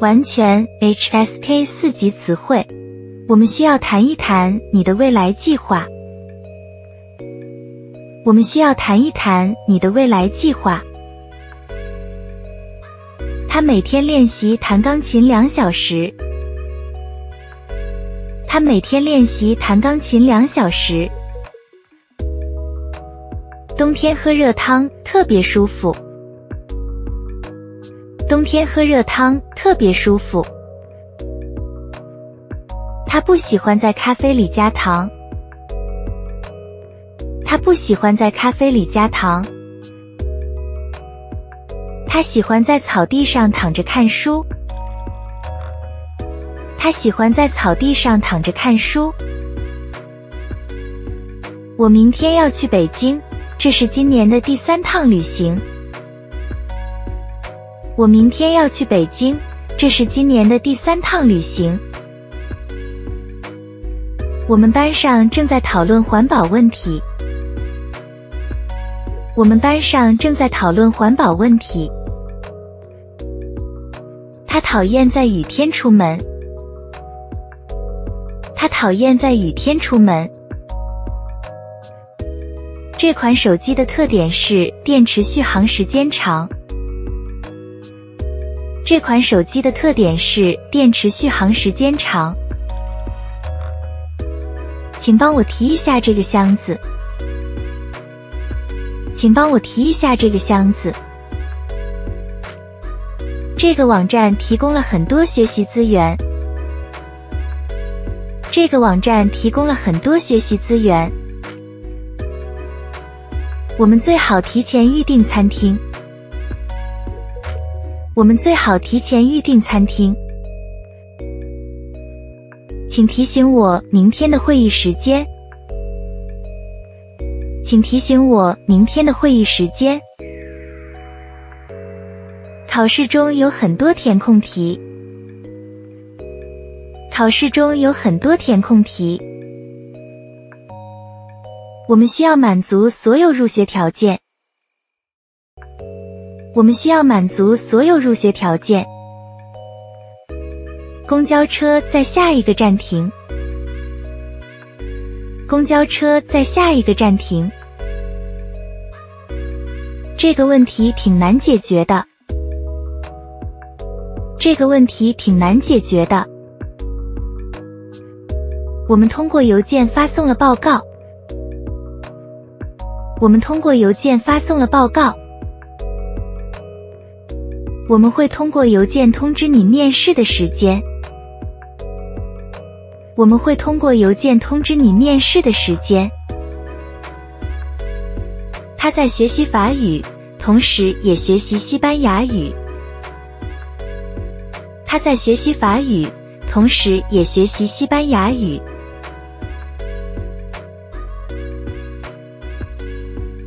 完全 HSK 四级词汇，我们需要谈一谈你的未来计划。我们需要谈一谈你的未来计划。他每天练习弹钢琴两小时。他每天练习弹钢琴两小时。冬天喝热汤特别舒服。冬天喝热汤特别舒服。他不喜欢在咖啡里加糖。他不喜欢在咖啡里加糖。他喜欢在草地上躺着看书。他喜欢在草地上躺着看书。我明天要去北京，这是今年的第三趟旅行。我明天要去北京，这是今年的第三趟旅行。我们班上正在讨论环保问题。我们班上正在讨论环保问题。他讨厌在雨天出门。他讨厌在雨天出门。这款手机的特点是电池续航时间长。这款手机的特点是电池续航时间长。请帮我提一下这个箱子。请帮我提一下这个箱子。这个网站提供了很多学习资源。这个网站提供了很多学习资源。我们最好提前预订餐厅。我们最好提前预订餐厅。请提醒我明天的会议时间。请提醒我明天的会议时间。考试中有很多填空题。考试中有很多填空题。我们需要满足所有入学条件。我们需要满足所有入学条件。公交车在下一个站停。公交车在下一个站停。这个问题挺难解决的。这个问题挺难解决的。我们通过邮件发送了报告。我们通过邮件发送了报告。我们会通过邮件通知你面试的时间。我们会通过邮件通知你面试的时间。他在学习法语，同时也学习西班牙语。他在学习法语，同时也学习西班牙语。